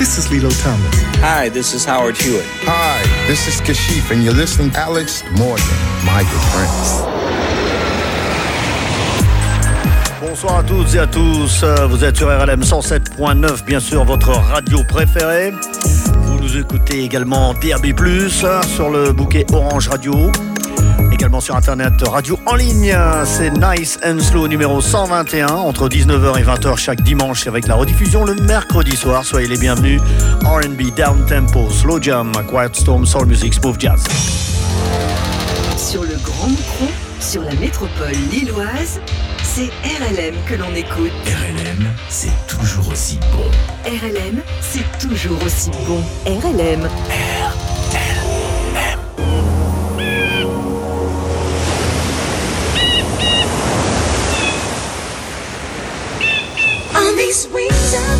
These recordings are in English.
this is Lilo Thomas. Hi, this is Howard Hewitt. Hi, this is Kashif, and you're listening to Alex Morgan, my good friends. Bonsoir à toutes et à tous, vous êtes sur RLM 107.9, bien sûr votre radio préférée. Vous nous écoutez également DAB+, sur le bouquet Orange Radio, également sur internet radio en ligne. C'est Nice and Slow numéro 121, entre 19h et 20h chaque dimanche, avec la rediffusion le mercredi soir. Soyez les bienvenus. R&B, Down Tempo, Slow Jam, Quiet Storm, Soul Music, Smooth Jazz. Sur le Grand Micron, sur la métropole lilloise, c'est RLM que l'on écoute. RLM, c'est toujours aussi bon. RLM, c'est toujours aussi bon. RLM. RLM. These wings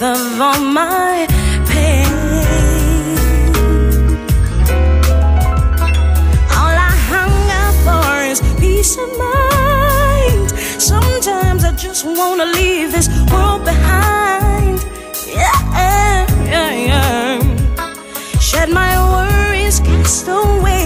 a of all my pain. All I hunger for is peace of mind. Sometimes I just wanna leave this world behind. Yeah, yeah, yeah. Shed my worries, cast away.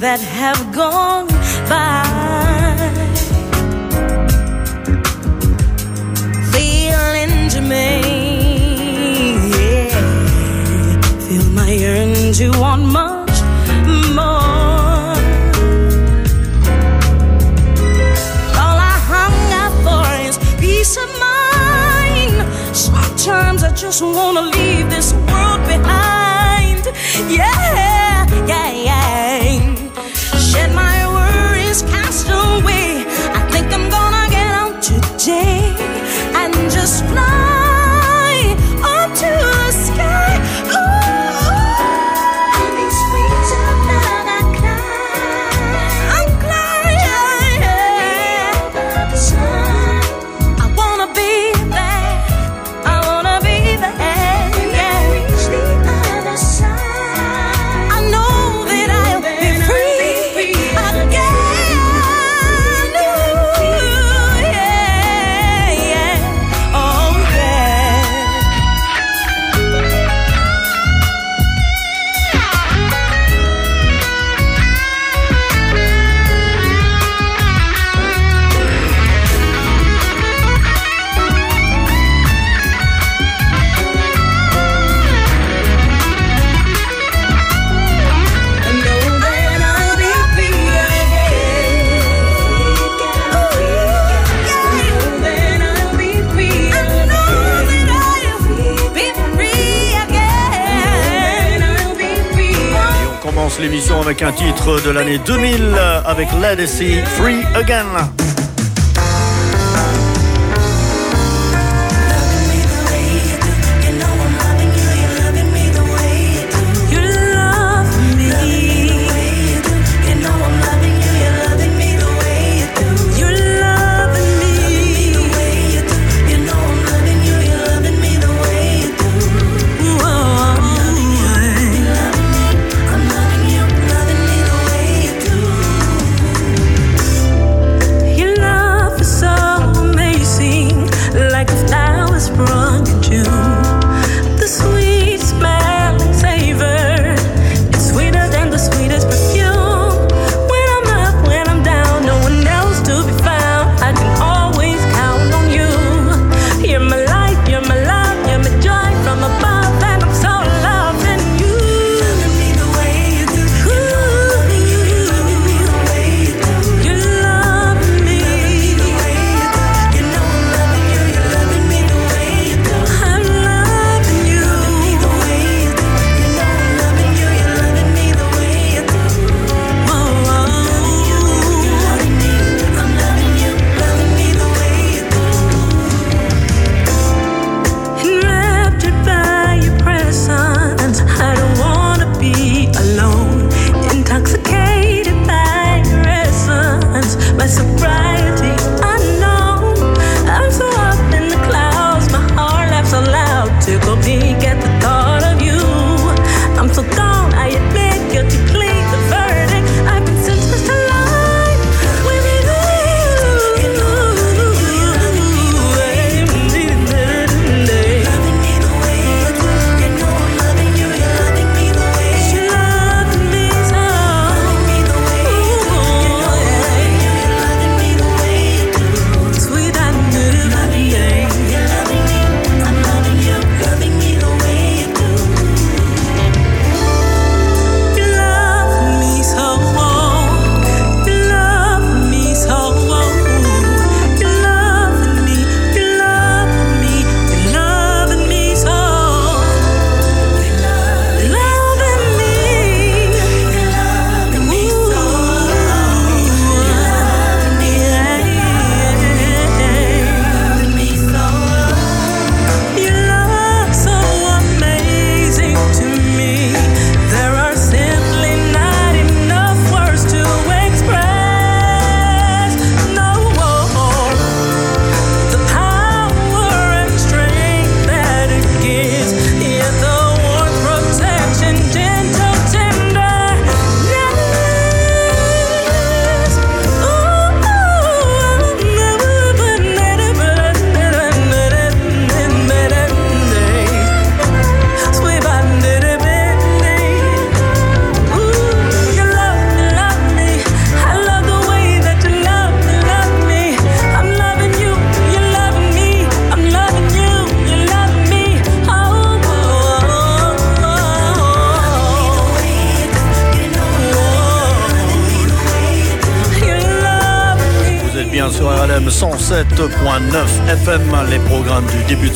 That have gone by. Feel into me. Yeah. Feel my yearn to want much more. All I for is peace of mind. Sometimes I just wanna leave commence l'émission avec un titre de l'année 2000 avec Legacy Free Again.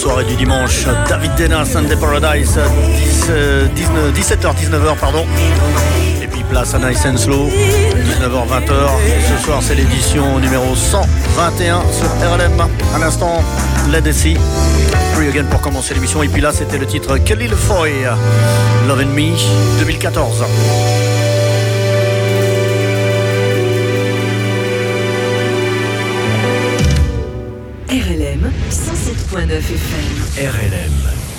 Soirée du dimanche. David Dena, Sunday Paradise, 17h, 19h, pardon. Et puis place à Nice and Slow, 19h, 20h. Ce soir, c'est l'édition numéro 121 sur RLM. À l'instant, Legacy. Free Again pour commencer l'émission. Et puis là, c'était le titre Kelly Lefoy, Love and Me, 2014. 107.9 FM. RLM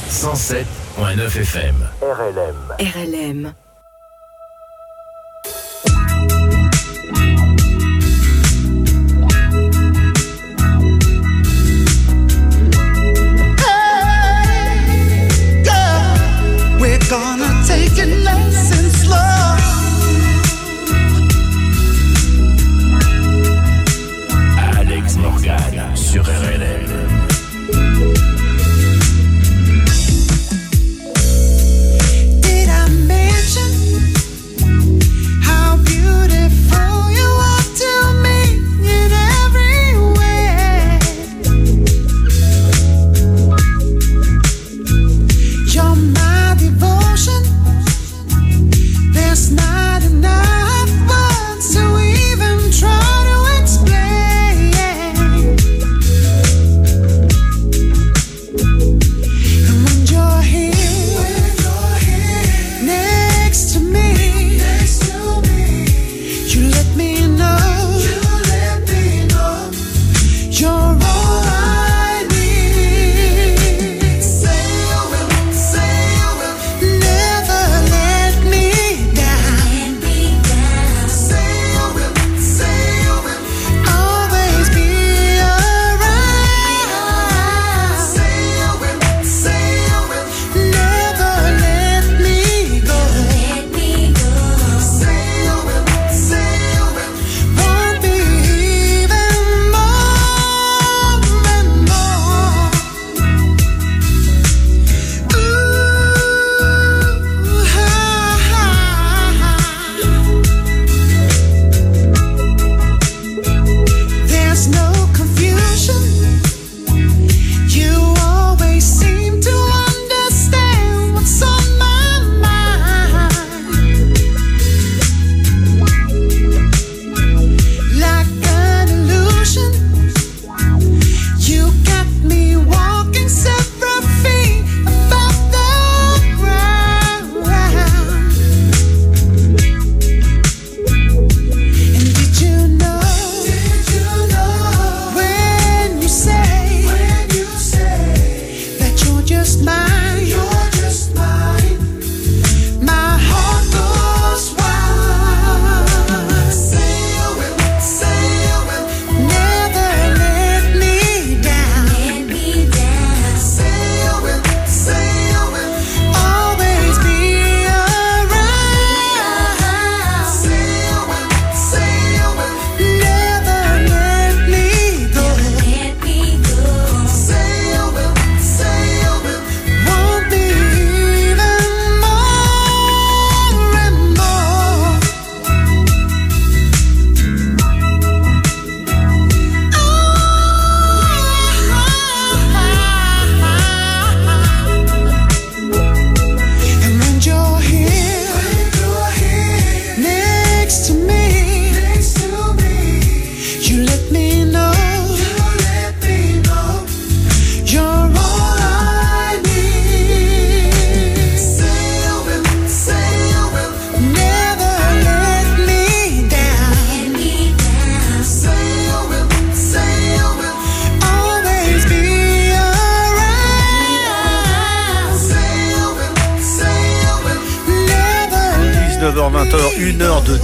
107.9 FM. RLM. RLM.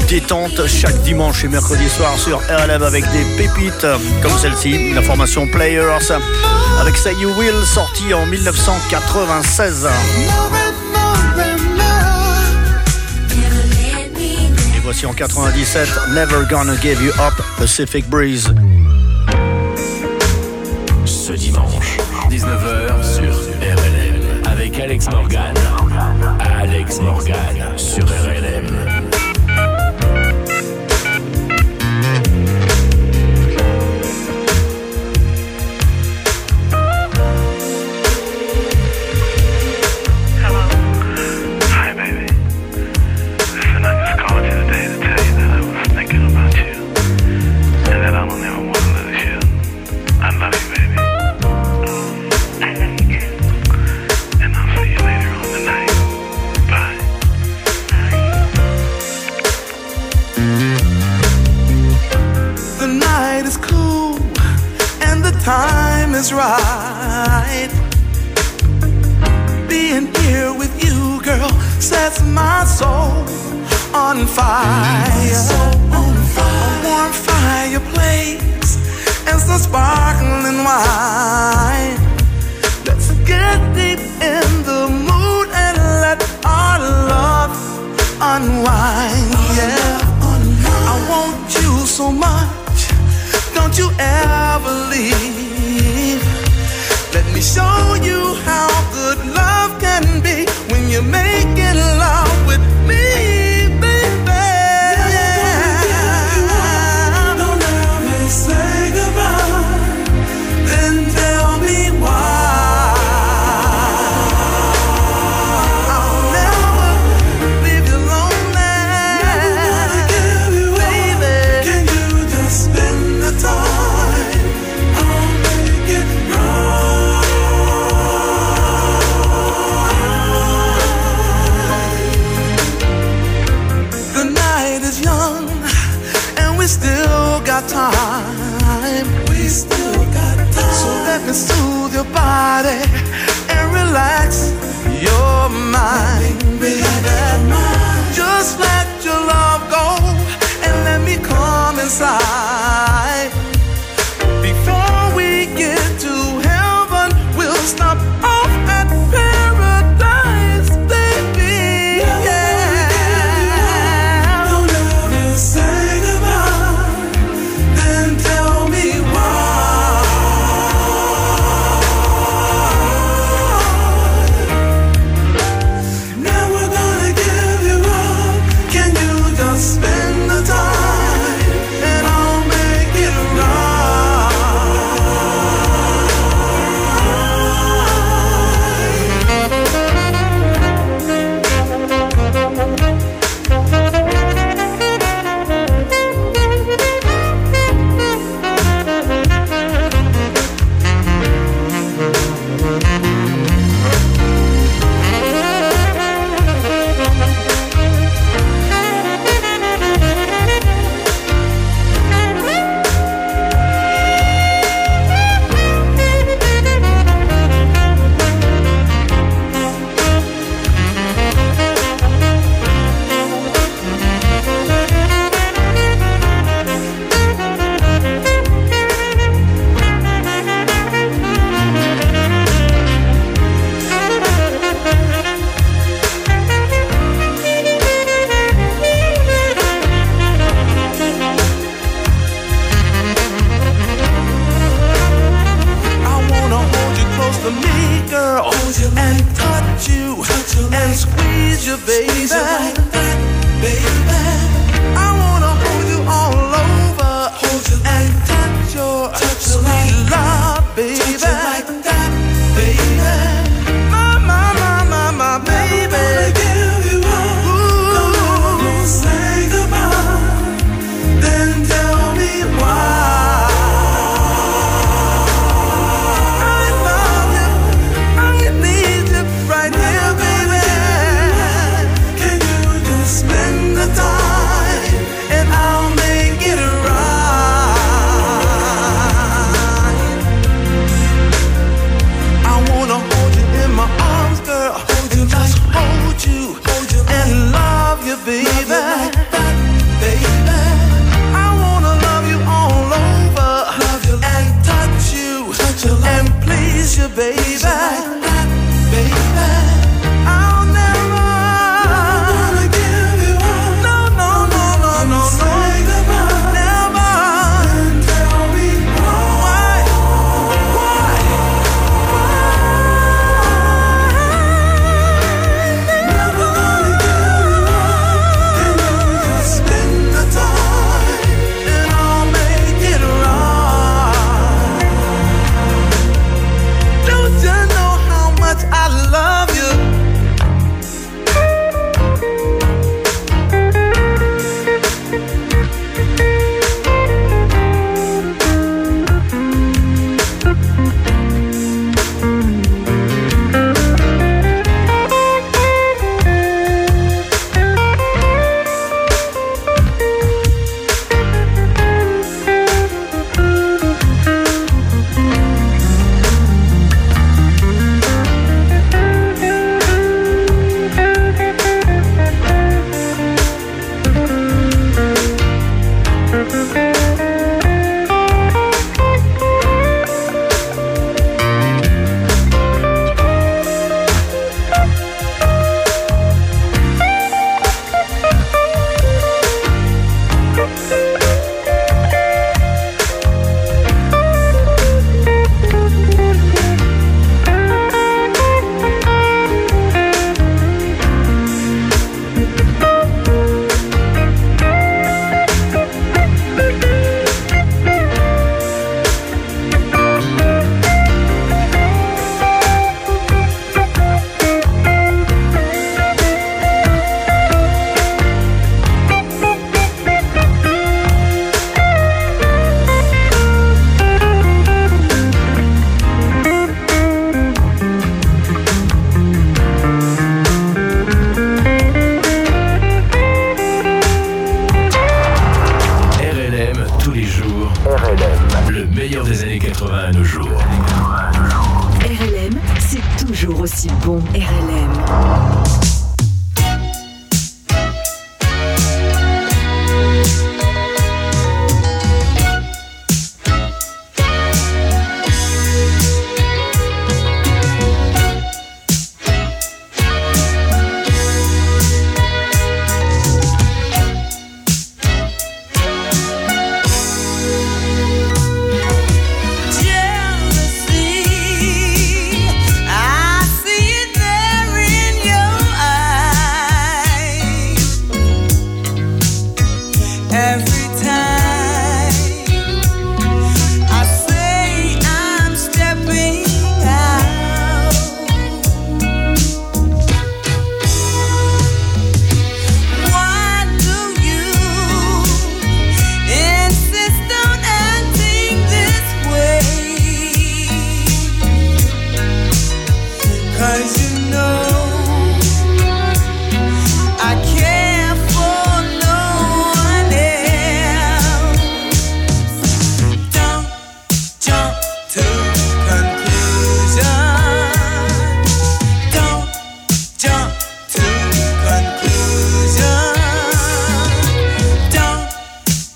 Détente chaque dimanche et mercredi soir sur RLM avec des pépites comme celle-ci, la formation Players avec Say You Will sorti en 1996. Et voici en 97 Never Gonna Give You Up Pacific Breeze. Ce dimanche, 19h sur RLM avec Alex Morgan. Alex Morgan sur RLM. Is right. Being here with you, girl, sets my soul on fire. A warm fireplace and some sparkling wine. Let's get deep in the mood and let our love unwind. Yeah, I want you so much. Don't you ever leave. Let me show you how good love can be when you're making love with me, body and relax your mind. Just let your love go and let me come inside.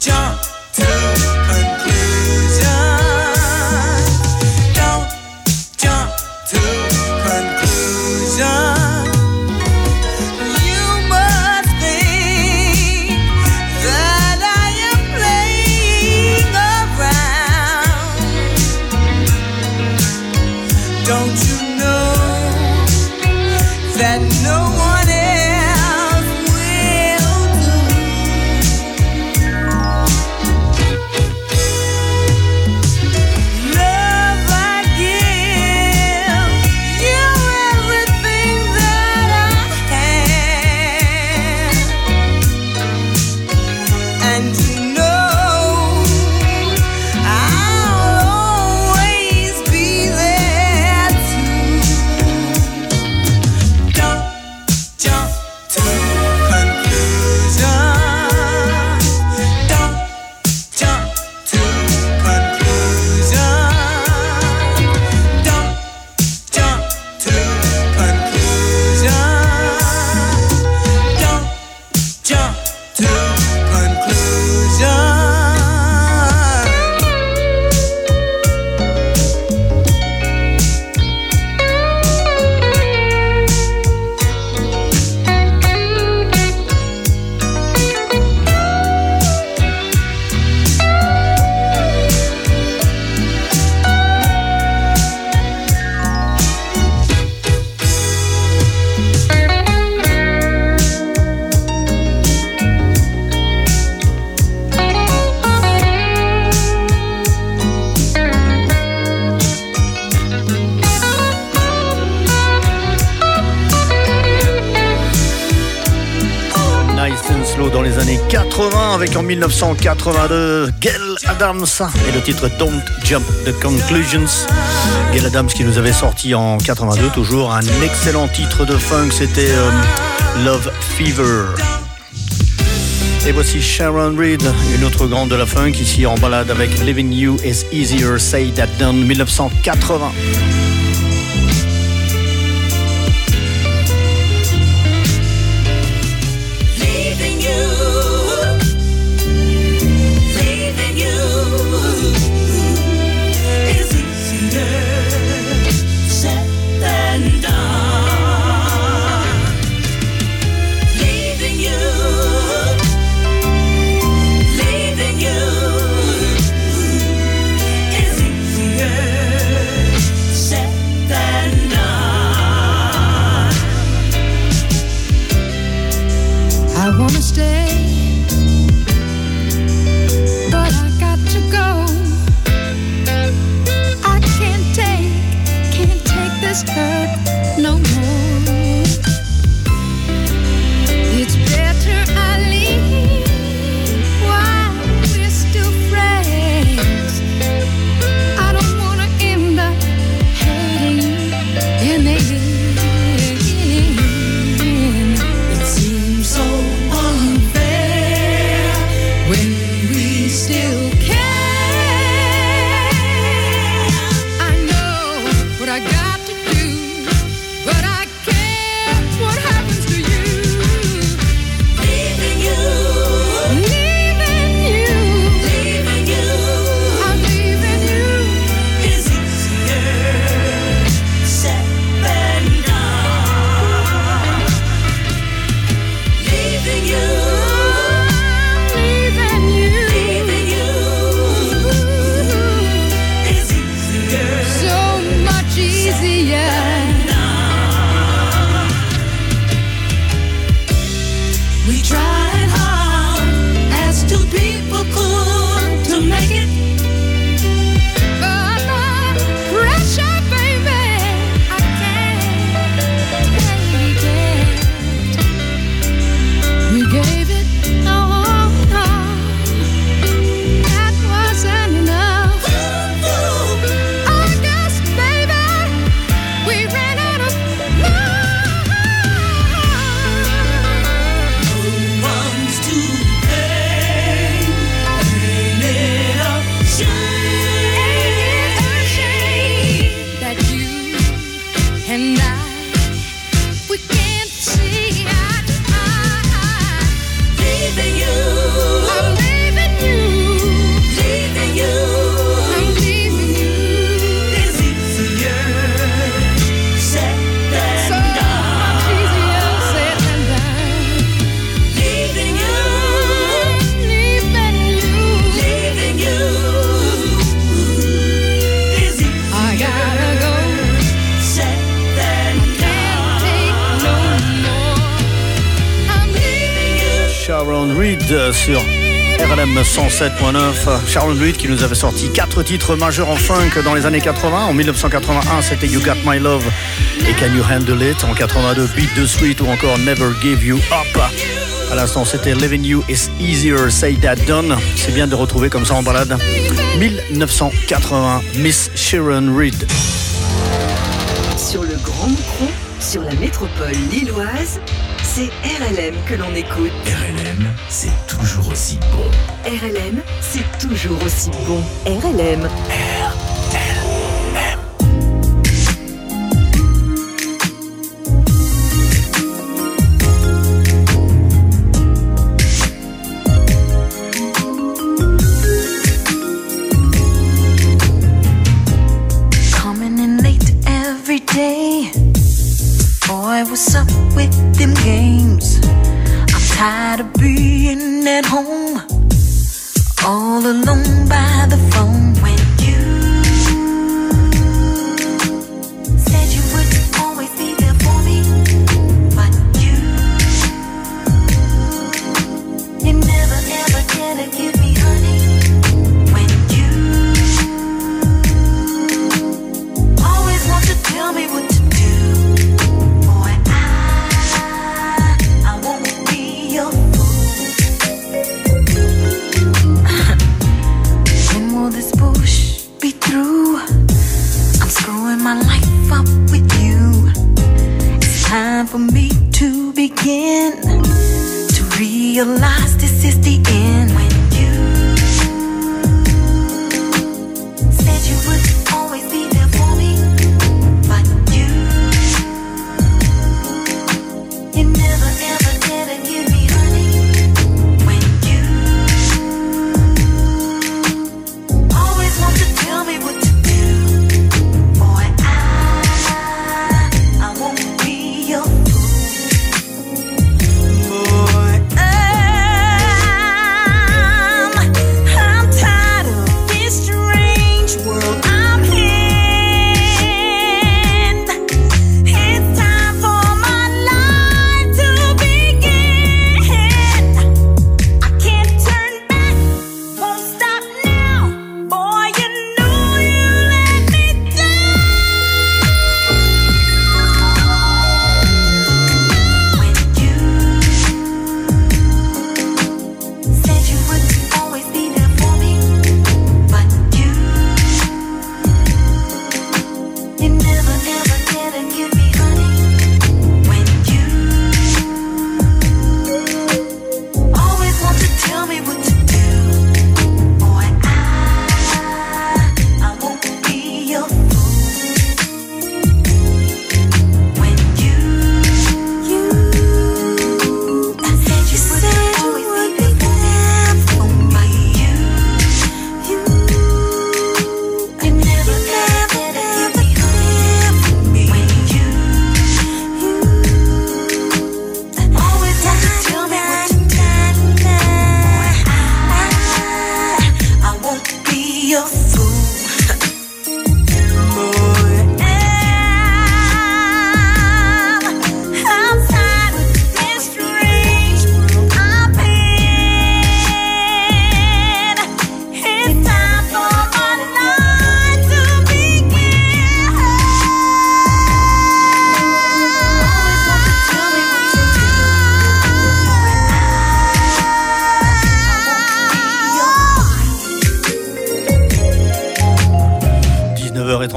jump. 80 avec en 1982 Gail Adams et le titre Don't Jump the Conclusions. Gail Adams qui nous avait sorti en 82 toujours un excellent titre de funk, c'était euh, Love Fever. Et voici Sharon Reed, une autre grande de la funk, ici en balade avec Living You is Easier Say That Done 1980. 107.9. Sharon Reed qui nous avait sorti quatre titres majeurs en funk dans les années 80. En 1981, c'était You Got My Love et Can You Handle It. En 82, Beat the Sweet ou encore Never Give You Up. À l'instant, c'était Living You is Easier Say That Done. C'est bien de retrouver comme ça en balade. 1980, Miss Sharon Reed. Sur le Grand Micron, sur la métropole lilloise, c'est RLM que l'on écoute. RLM, c'est toujours aussi bon. RLM, c'est toujours aussi bon. RLM. Coming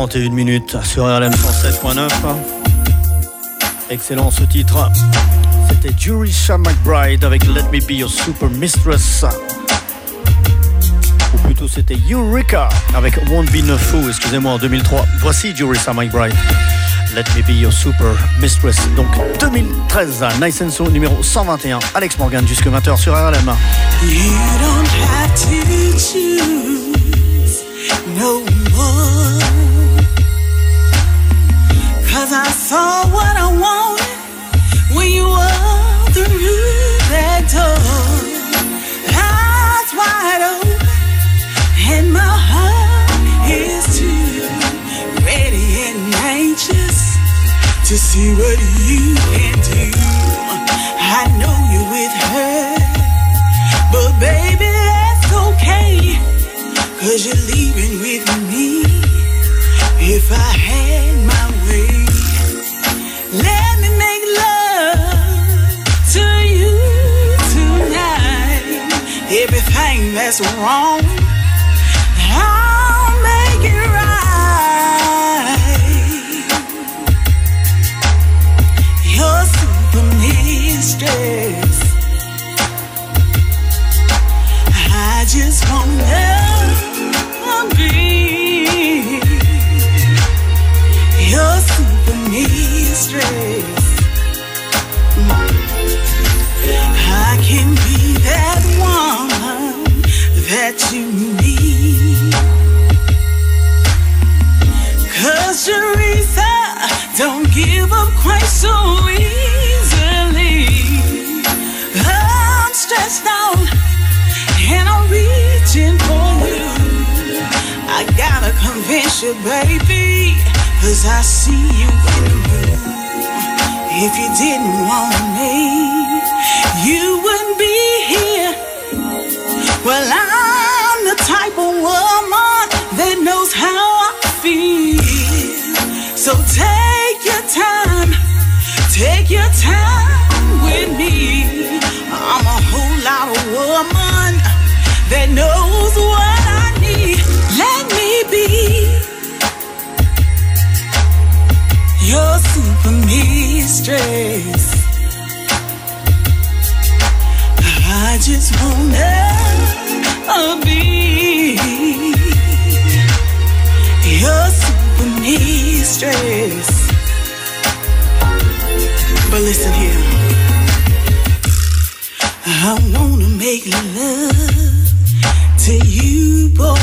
19h31 minutes sur RLM 107.9. Excellent ce titre. C'était Jerusha McBride avec Let Me Be Your Super Mistress. Ou plutôt c'était Eureka avec Won't Be No Fool, excusez-moi, en 2003. Voici Jerusha McBride. Let Me Be Your Super Mistress. Donc 2013, Nice and Soul numéro 121. Alex Morgan jusque 20h sur RLM. You don't have to choose no more. Cause I saw what I wanted when you walked through that door. Eyes wide open, and my heart is too ready and anxious to see what you can do. I know you're with her. But baby, that's okay. Cause you're leaving with me. If I had my way, Everything that's wrong, I'll make it right. You're super mistress. I just wanna be your super mistress. You, baby, cause I see you in the mood. If you didn't want me, you wouldn't be here. Well, I'm the type of woman that knows how I feel. So take your time, take your time with me. I'm a whole lot of woman that knows mistress. I just wanna be your super. But listen here, I wanna make love to you, boy.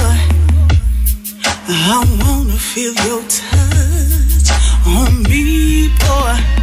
I wanna feel your touch on me, boy.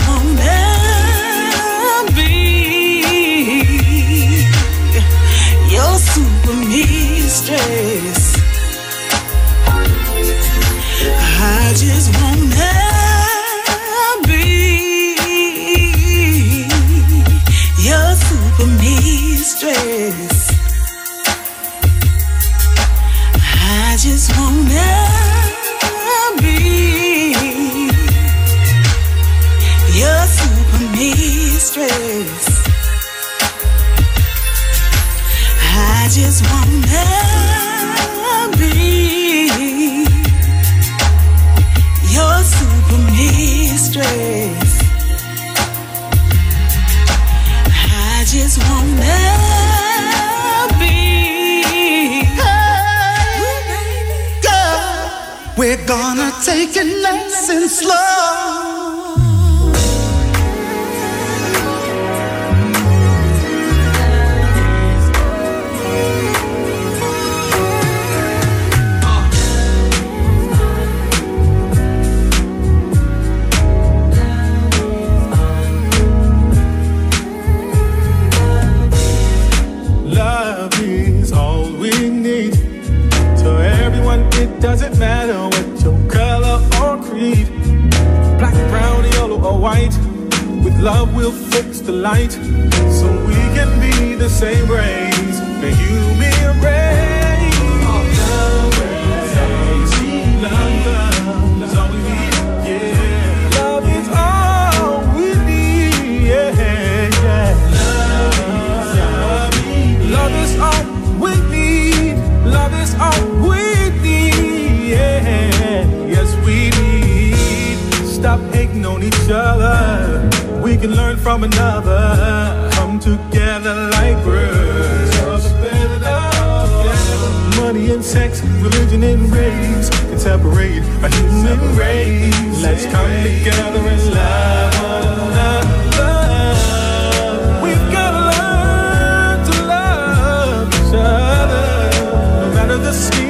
on each other. We can learn from another. Come together like birds. Money and sex, religion and race can separate a human race. Let's come together and love one another. We've gotta learn to love each other, no matter the skin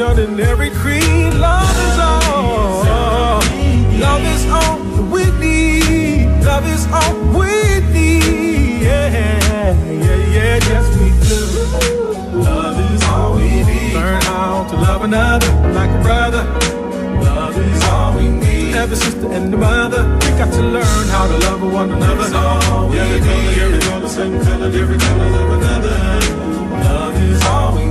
and every creed, love is all. Love is all we need. Love is all we need. Yeah, yeah, yeah, yes we do. Love is all we need. Learn how to love another like a brother. Love is all we need. Every sister and the mother, we got to learn how to love one another. All we every color, every color, same color, every color of another. Love is all we need.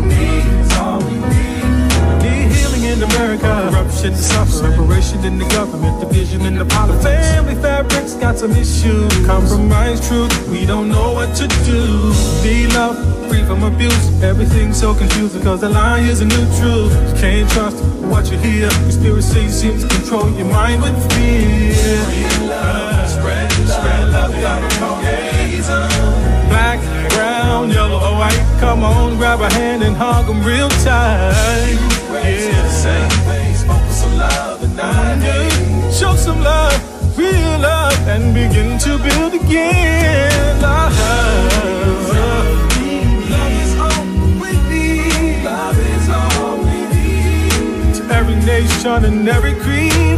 America. Corruption, suffering, separation in the government, division in the politics. Family fabrics got some issues. Compromise truth, we don't know what to do. Need love, free from abuse. Everything's so confusing because the lie is a new truth. Can't trust what you hear. Conspiracy seems to control your mind with fear. Spread, spread love Black, yellow, or white. Come on, grab a hand and hug them real tight. Yeah. Same face, focus on love and. Show some love, real love, and begin to build again. Love. Love every nation and every creed,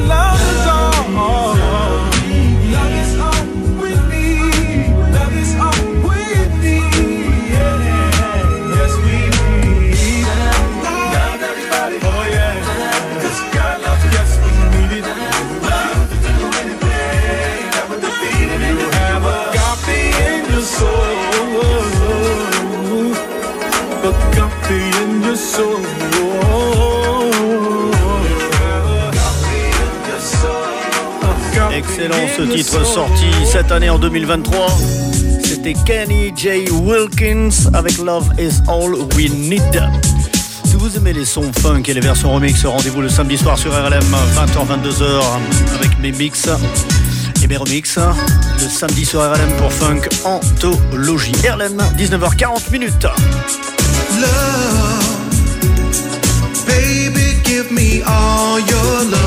ce titre sorti cette année en 2023. C'était Kenny J. Wilkins avec Love is All We Need. Si vous aimez les sons funk et les versions remix, rendez-vous le samedi soir sur RLM 20h-22h avec mes mix et mes remix. Le samedi sur RLM pour Funk Anthologie. RLM 19h40 minutes. Baby, give me love.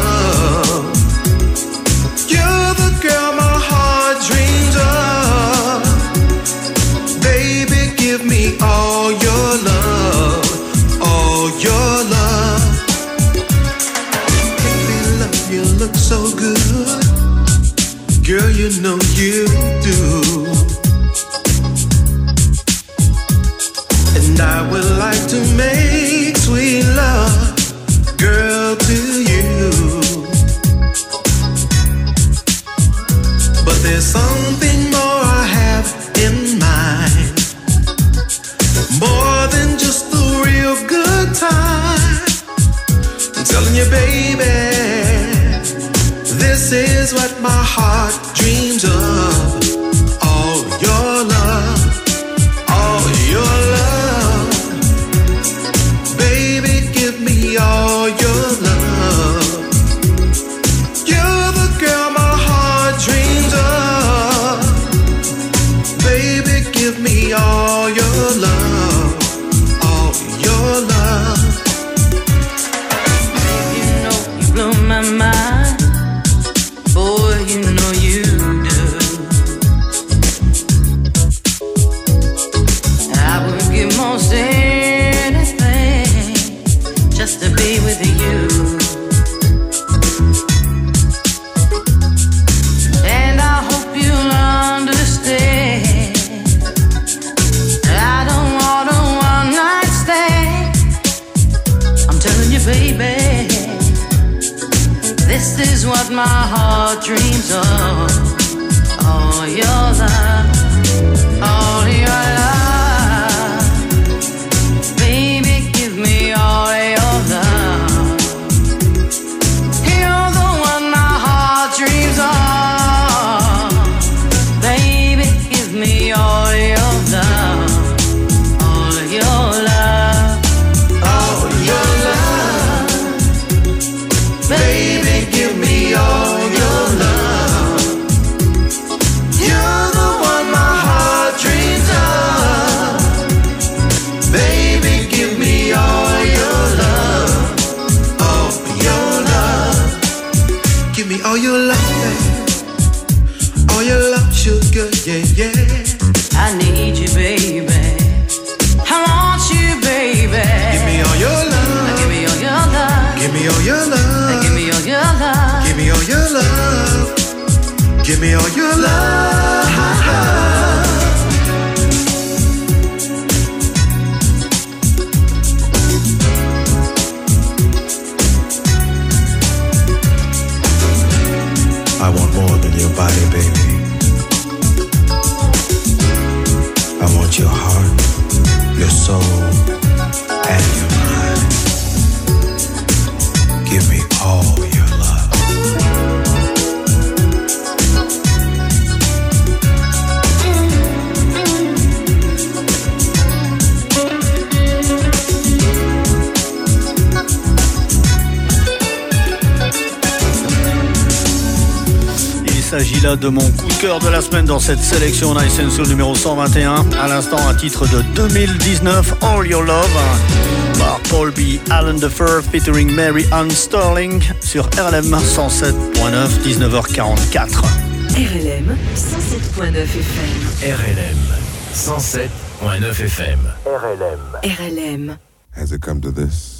de mon coup de cœur de la semaine dans cette sélection Nice and Soul numéro 121. À l'instant, un titre de 2019, All Your Love, par Paul B. Allen Defer featuring Mary Ann Sterling sur RLM 107.9, 19h44. RLM 107.9 FM. RLM 107.9 FM. RLM. RLM. Has it come to this?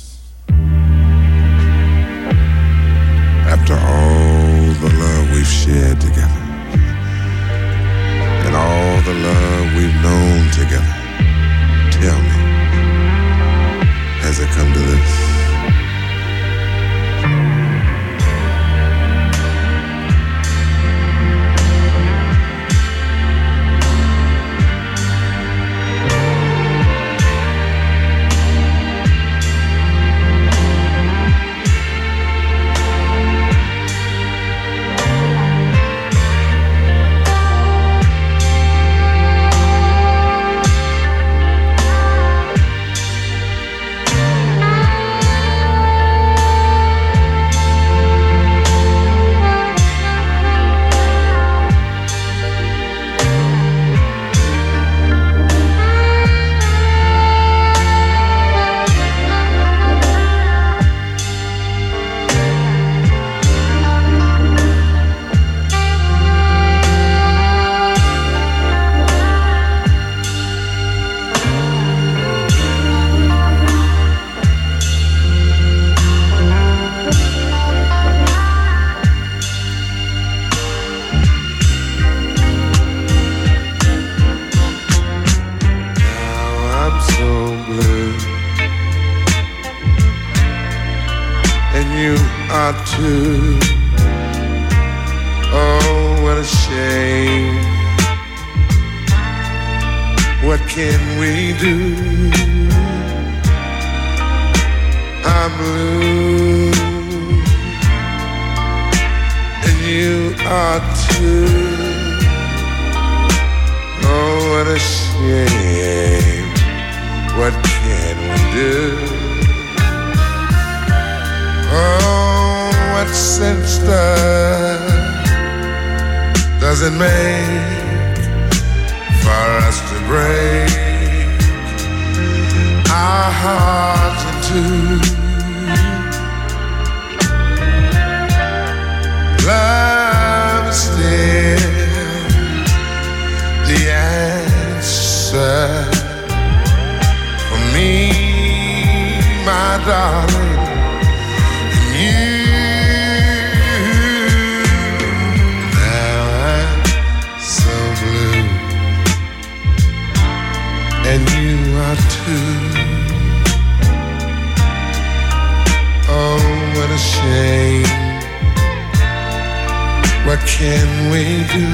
Darling. And you, now I'm so blue, and you are too. Oh, what a shame. What can we do?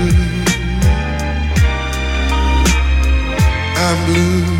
I'm blue,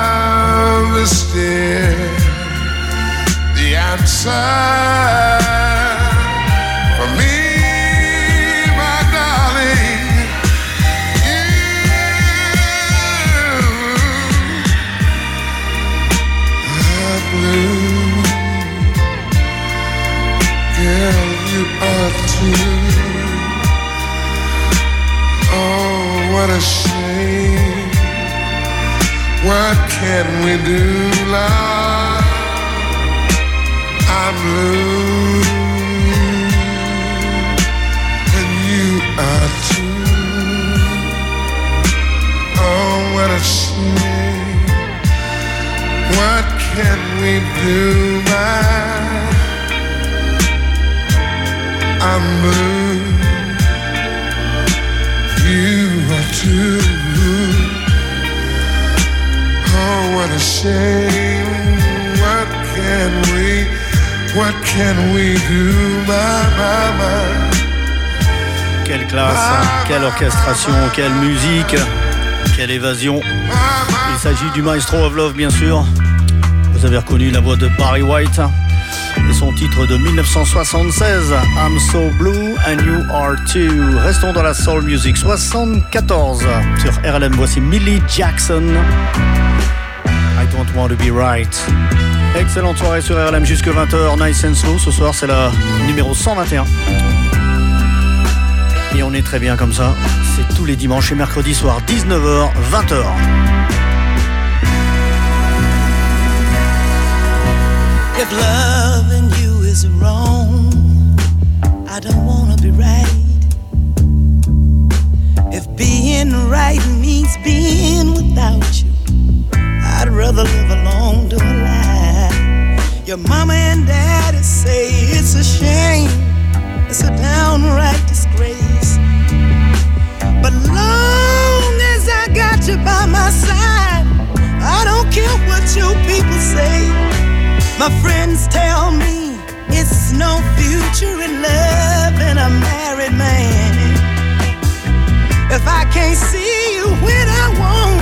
is still the answer for me, my darling. You are blue. Girl, you are too. Oh, what a shame. What can we do, love? I'm blue, and you are too. Oh, what a shame. What can we do, quelle orchestration, quelle musique, quelle évasion. Il s'agit du Maestro of Love, bien sûr. Vous avez reconnu la voix de Barry White et son titre de 1976, I'm So Blue and You Are Too. Restons dans la soul music 74 sur RLM. Voici Millie Jackson. I don't want to be right. Excellente soirée sur RLM jusque 20h. Nice and slow. Ce soir, c'est la numéro 121. Et on est très bien comme ça. C'est tous les dimanches et mercredis soir, 19h, 20h. If loving you is wrong, I don't wanna be right. If being right means being without you, I'd rather live alone to a lie. Your mama and daddy say it's a shame, it's a downright. But long as I got you by my side, I don't care what your people say. My friends tell me it's no future in love and a married man. If I can't see you when I want,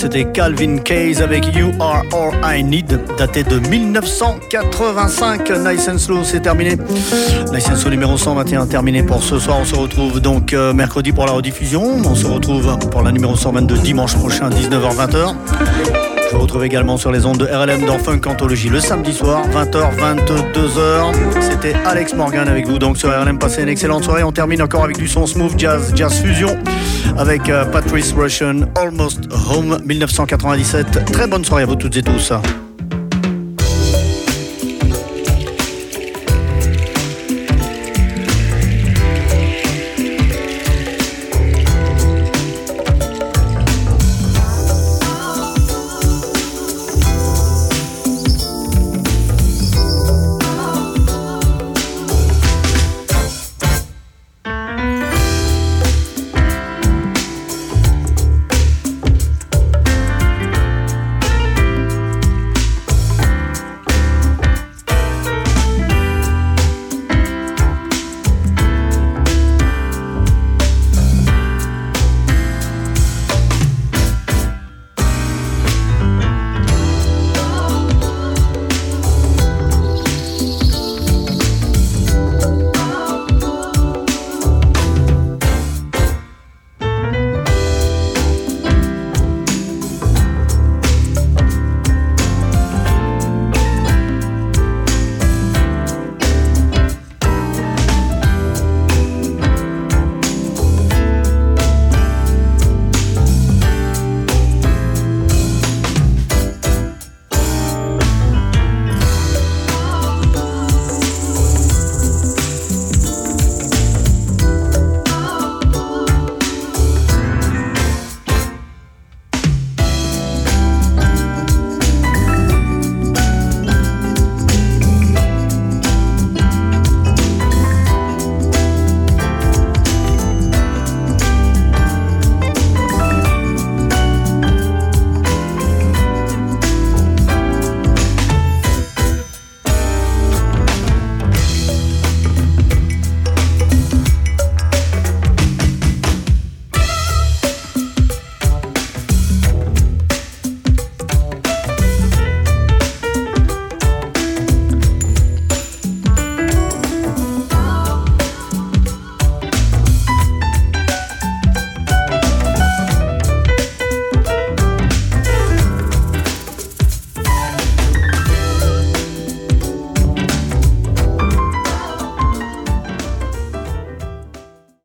c'était Calvin Case avec You Are All I Need, daté de 1985. Nice and Slow, c'est terminé. Nice and Slow numéro 121, terminé pour ce soir. On se retrouve donc euh, mercredi pour la rediffusion. On se retrouve pour la numéro 122 dimanche prochain, 19h-20h. Je vous retrouve également sur les ondes de RLM dans Funk Anthologie le samedi soir, 20h, 22h. C'était Alex Morgan avec vous donc sur RLM. Passez une excellente soirée. On termine encore avec du son smooth jazz, jazz fusion avec euh, Patrice Russian, Almost Home 1997. Très bonne soirée à vous toutes et tous.